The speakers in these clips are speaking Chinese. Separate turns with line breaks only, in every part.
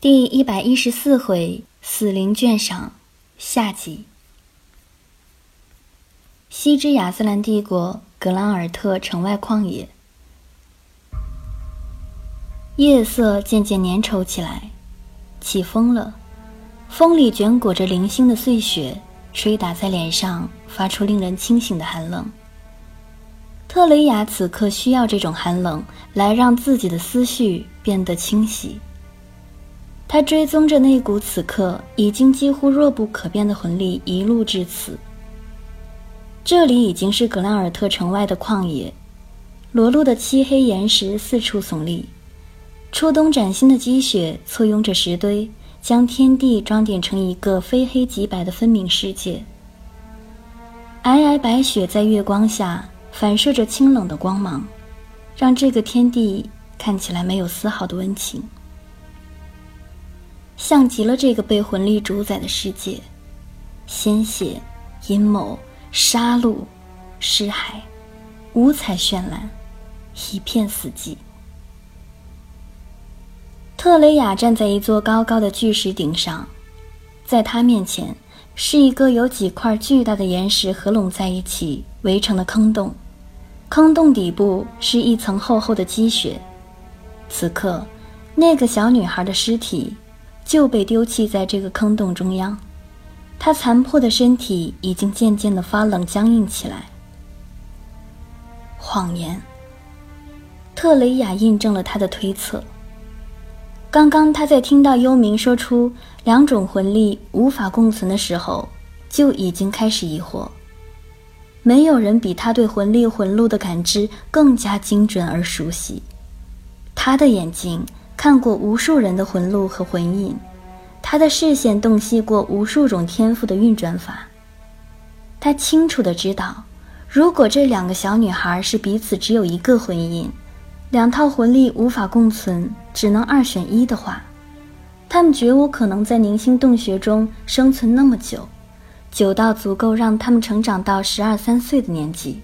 第一百一十四回，死灵卷赏下集。西之亚斯兰帝国格兰尔特城外旷野，夜色渐渐粘稠起来，起风了，风里卷裹着零星的碎雪，吹打在脸上，发出令人清醒的寒冷。特雷雅此刻需要这种寒冷，来让自己的思绪变得清晰。他追踪着那股此刻已经几乎弱不可辨的魂力，一路至此。这里已经是格兰尔特城外的旷野，裸露的漆黑岩石四处耸立，初冬崭新的积雪簇拥着石堆，将天地装点成一个非黑即白的分明世界。皑皑白雪在月光下。反射着清冷的光芒，让这个天地看起来没有丝毫的温情，像极了这个被魂力主宰的世界。鲜血、阴谋、杀戮、尸骸，五彩绚烂，一片死寂。特雷雅站在一座高高的巨石顶上，在他面前是一个由几块巨大的岩石合拢在一起围成的坑洞。坑洞底部是一层厚厚的积雪，此刻，那个小女孩的尸体就被丢弃在这个坑洞中央，他残破的身体已经渐渐的发冷僵硬起来。谎言，特雷雅印证了他的推测。刚刚他在听到幽冥说出两种魂力无法共存的时候，就已经开始疑惑。没有人比他对魂力魂路的感知更加精准而熟悉。他的眼睛看过无数人的魂路和魂印，他的视线洞悉过无数种天赋的运转法。他清楚的知道，如果这两个小女孩是彼此只有一个魂印，两套魂力无法共存，只能二选一的话，她们绝无可能在凝星洞穴中生存那么久。久到足够让他们成长到十二三岁的年纪。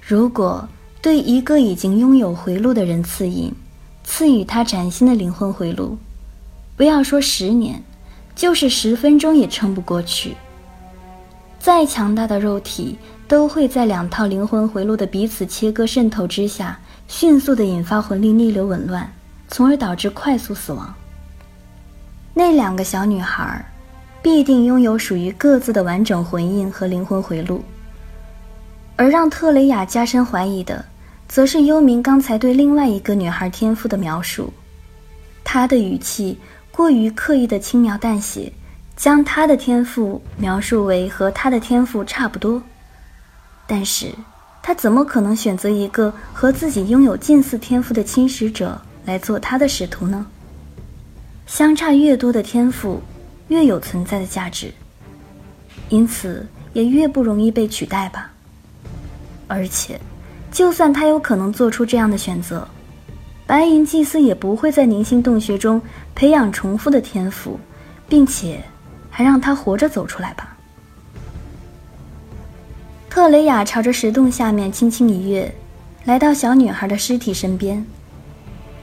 如果对一个已经拥有回路的人赐印，赐予他崭新的灵魂回路，不要说十年，就是十分钟也撑不过去。再强大的肉体都会在两套灵魂回路的彼此切割渗透之下，迅速地引发魂力逆流紊乱，从而导致快速死亡。那两个小女孩。必定拥有属于各自的完整魂印和灵魂回路，而让特雷雅加深怀疑的，则是幽冥刚才对另外一个女孩天赋的描述。他的语气过于刻意的轻描淡写，将她的天赋描述为和他的天赋差不多。但是，他怎么可能选择一个和自己拥有近似天赋的侵蚀者来做他的使徒呢？相差越多的天赋。越有存在的价值，因此也越不容易被取代吧。而且，就算他有可能做出这样的选择，白银祭司也不会在凝星洞穴中培养重复的天赋，并且还让他活着走出来吧。特雷雅朝着石洞下面轻轻一跃，来到小女孩的尸体身边，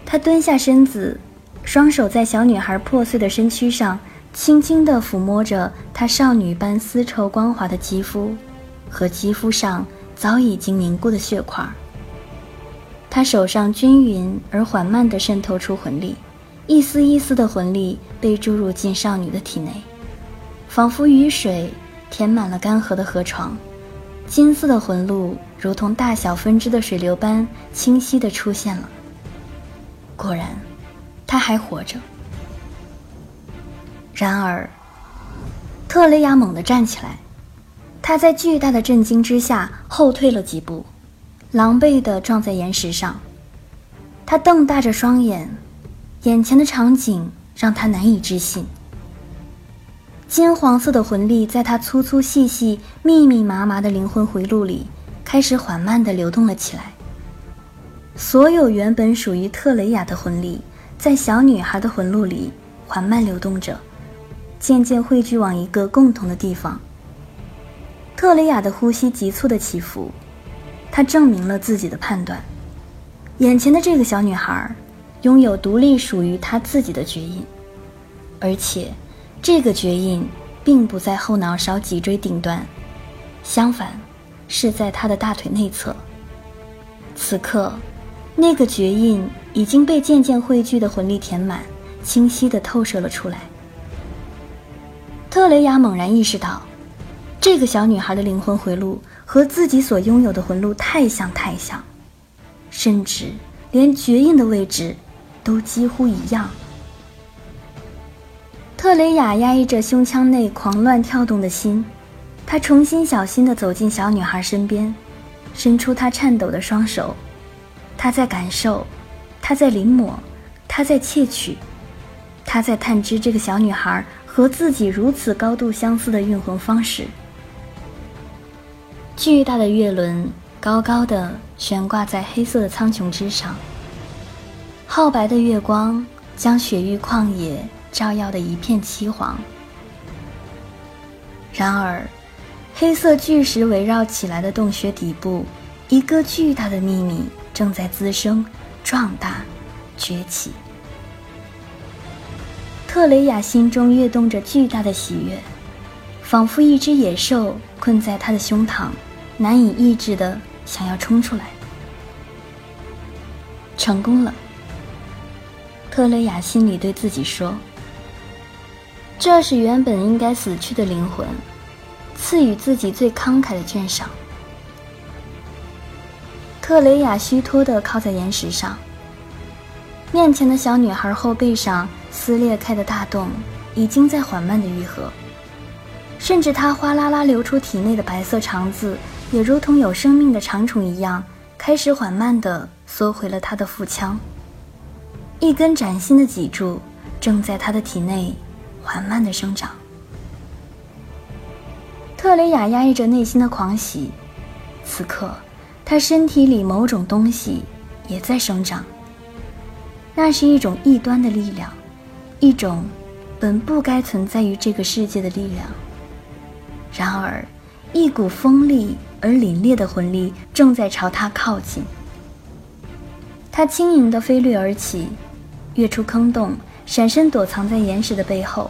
她蹲下身子，双手在小女孩破碎的身躯上。轻轻地抚摸着她少女般丝绸光滑的肌肤，和肌肤上早已经凝固的血块。他手上均匀而缓慢地渗透出魂力，一丝一丝的魂力被注入进少女的体内，仿佛雨水填满了干涸的河床。金色的魂路如同大小分支的水流般清晰地出现了。果然，她还活着。然而，特雷雅猛地站起来，他在巨大的震惊之下后退了几步，狼狈地撞在岩石上。他瞪大着双眼，眼前的场景让他难以置信。金黄色的魂力在他粗粗细细、密密麻麻的灵魂回路里开始缓慢地流动了起来。所有原本属于特雷雅的魂力，在小女孩的魂路里缓慢流动着。渐渐汇聚往一个共同的地方。特雷雅的呼吸急促的起伏，她证明了自己的判断：眼前的这个小女孩，拥有独立属于她自己的绝印，而且这个绝印并不在后脑勺脊椎顶端，相反，是在他的大腿内侧。此刻，那个绝印已经被渐渐汇聚的魂力填满，清晰地透射了出来。特雷雅猛然意识到，这个小女孩的灵魂回路和自己所拥有的魂路太像太像，甚至连绝印的位置都几乎一样。特雷雅压抑着胸腔内狂乱跳动的心，她重新小心地走进小女孩身边，伸出她颤抖的双手，她在感受，她在临摹，她在窃取，她在探知这个小女孩。和自己如此高度相似的运魂方式。巨大的月轮高高的悬挂在黑色的苍穹之上，皓白的月光将雪域旷野照耀的一片漆黄。然而，黑色巨石围绕起来的洞穴底部，一个巨大的秘密正在滋生、壮大、崛起。特雷雅心中跃动着巨大的喜悦，仿佛一只野兽困在他的胸膛，难以抑制的想要冲出来。成功了，特雷雅心里对自己说：“这是原本应该死去的灵魂，赐予自己最慷慨的眷赏。”特雷雅虚脱的靠在岩石上，面前的小女孩后背上。撕裂开的大洞已经在缓慢的愈合，甚至它哗啦啦流出体内的白色肠子，也如同有生命的长虫一样，开始缓慢地缩回了他的腹腔。一根崭新的脊柱正在他的体内缓慢地生长。特雷雅压抑着内心的狂喜，此刻，他身体里某种东西也在生长。那是一种异端的力量。一种本不该存在于这个世界的力量。然而，一股锋利而凛冽的魂力正在朝他靠近。他轻盈地飞掠而起，跃出坑洞，闪身躲藏在岩石的背后。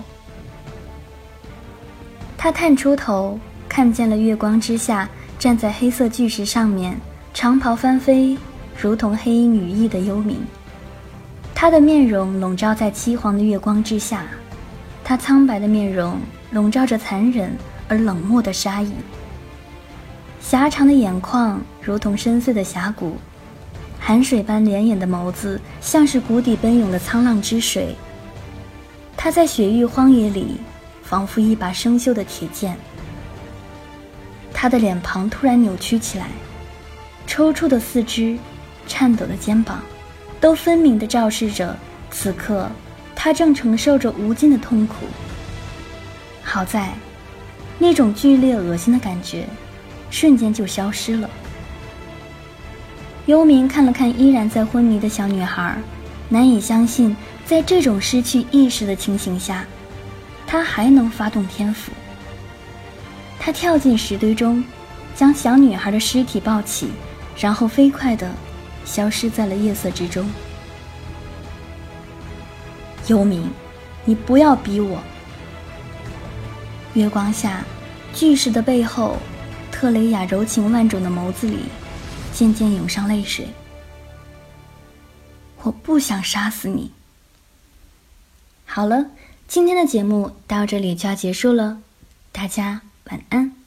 他探出头，看见了月光之下站在黑色巨石上面，长袍翻飞，如同黑鹰羽翼的幽冥。他的面容笼罩在漆黄的月光之下，他苍白的面容笼罩着残忍而冷漠的杀意。狭长的眼眶如同深邃的峡谷，寒水般连眼的眸子像是谷底奔涌的沧浪之水。他在雪域荒野里，仿佛一把生锈的铁剑。他的脸庞突然扭曲起来，抽搐的四肢，颤抖的肩膀。都分明地昭示着，此刻他正承受着无尽的痛苦。好在，那种剧烈恶心的感觉，瞬间就消失了。幽冥看了看依然在昏迷的小女孩，难以相信，在这种失去意识的情形下，他还能发动天赋。他跳进石堆中，将小女孩的尸体抱起，然后飞快地。消失在了夜色之中。幽冥，你不要逼我！月光下，巨石的背后，特雷雅柔情万种的眸子里，渐渐涌上泪水。我不想杀死你。好了，今天的节目到这里就要结束了，大家晚安。